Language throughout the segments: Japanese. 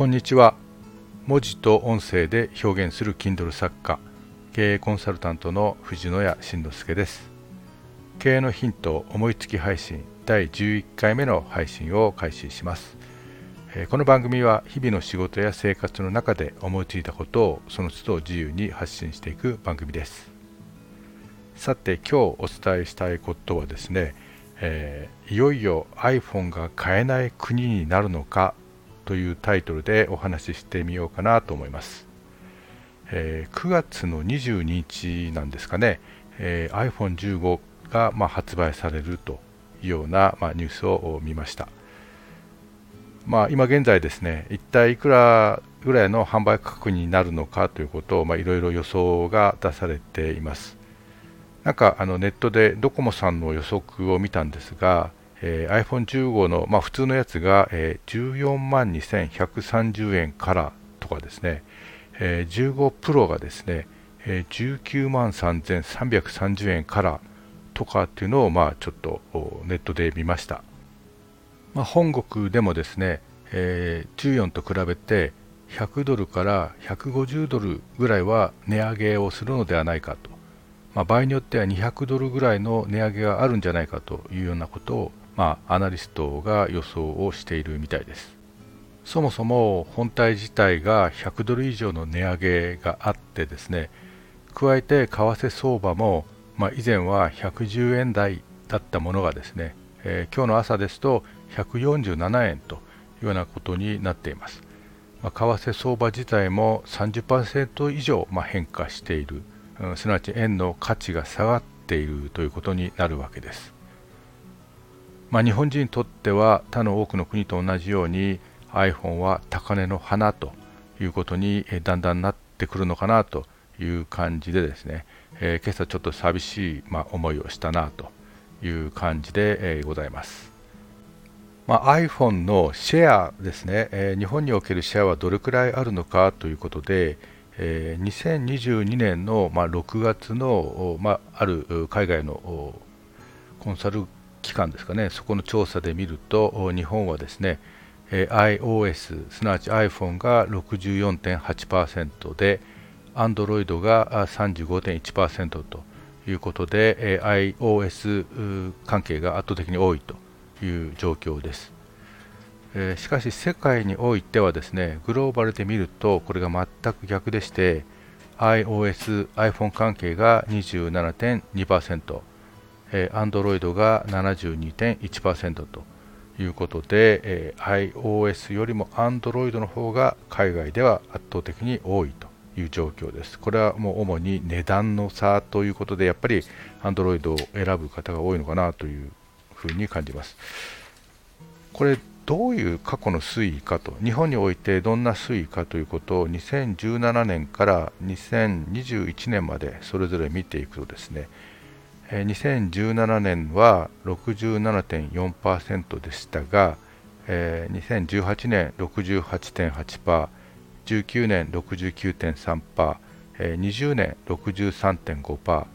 こんにちは。文字と音声で表現する Kindle 作家経営コンサルタントの藤野谷慎之介です。経営のヒント思いつき配信第11回目の配信を開始します。この番組は日々の仕事や生活の中で思いついたことをその都度自由に発信していく番組です。さて今日お伝えしたいことはですね、えー、いよいよ iPhone が買えない国になるのかというタイトルでお話ししてみようかなと思います、えー、9月の22日なんですかね、えー、iPhone15 がまあ発売されるというようなまあニュースを見ました。まあ、今現在ですね、一体いくらぐらいの販売価格になるのかということをいろいろ予想が出されています。なんかあのネットでドコモさんの予測を見たんですが、えー、iPhone15 の、まあ、普通のやつが、えー、14万2130円からとかですね、えー、15 Pro がですね、えー、19万3330円からとかっていうのを、まあ、ちょっとネットで見ました。まあ、本国でもですね、えー、14と比べて100ドルから150ドルぐらいは値上げをするのではないかと、まあ、場合によっては200ドルぐらいの値上げがあるんじゃないかというようなことを、まあ、アナリストが予想をしているみたいですそもそも本体自体が100ドル以上の値上げがあってですね加えて為替相場も、まあ、以前は110円台だったものがですね、えー、今日の朝ですと147円というようなことになっています。まあ、為替相場自体も30%以上、まあ、変化している、うん、すなわち円の価値が下がっているということになるわけです。まあ、日本人にとっては他の多くの国と同じように iPhone は高値の花ということにだんだんなってくるのかなという感じでですね、えー、今朝ちょっと寂しい、まあ、思いをしたなという感じで、えー、ございます。まあ、iPhone のシェアですね、えー、日本におけるシェアはどれくらいあるのかということで、えー、2022年の、まあ、6月の、まあ、ある海外のコンサル機関ですかね、そこの調査で見ると、日本はですね、iOS、すなわち iPhone が64.8%で、Android が35.1%ということで、iOS 関係が圧倒的に多いと。いう状況です。しかし世界においてはですねグローバルで見るとこれが全く逆でして iOS、iPhone 関係が27.2%、えー、Android が72.1%ということで、えー、iOS よりも Android の方が海外では圧倒的に多いという状況です。これはもう主に値段の差ということでやっぱり Android を選ぶ方が多いのかなというふうに感じます。これどういう過去の推移かと日本においてどんな推移かということを2017年から2021年までそれぞれ見ていくとですね2017年は67.4%でしたが2018年68.8%、19年69.3%、20年63.5%、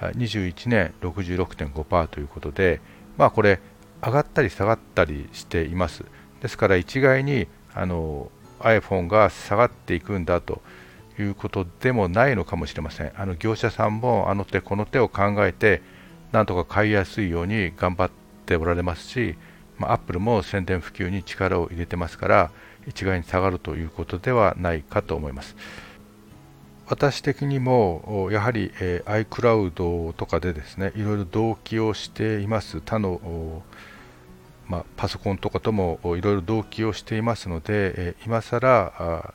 21年66.5%ということで、まあこれ上がったり下がったりしています。ですから一概にあの iPhone が下がっていくんだということでもないのかもしれませんあの業者さんもあの手この手を考えてなんとか買いやすいように頑張っておられますし、まあ、アップルも宣伝普及に力を入れてますから一概に下がるということではないかと思います。私的にもやはり、えー、iCloud とかでですねいろいろ同期をしています他の、まあ、パソコンとかともいろいろ同期をしていますので、えー、今更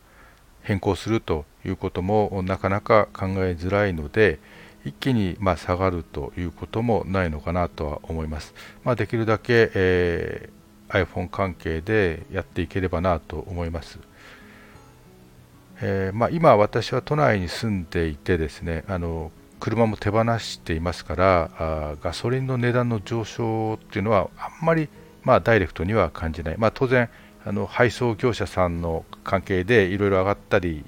変更するということもなかなか考えづらいので一気にま下がるということもないのかなとは思います。まあ、できるだけ、えー、iPhone 関係でやっていければなと思います。えー、まあ、今、私は都内に住んでいてですねあの車も手放していますからあガソリンの値段の上昇っていうのはあんまり、まあ、ダイレクトには感じない、まあ、当然あの配送業者さんの関係でいろいろ上がったり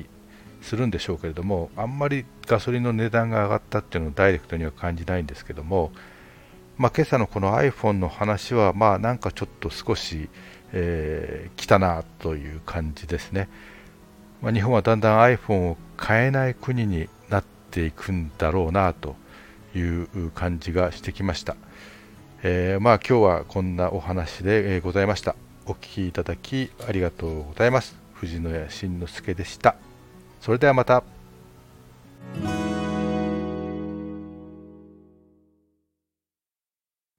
するんでしょうけれどもあんまりガソリンの値段が上がったっていうのをダイレクトには感じないんですけども、まあ、今朝のこの iPhone の話はまあなんかちょっと少し、えー、来たなという感じですね、まあ、日本はだんだん iPhone を買えない国になっていくんだろうなという感じがしてきました、えー、まあ今日はこんなお話でございました。お聴きいただきありがとうございます。藤野屋慎之介でした。それではまた。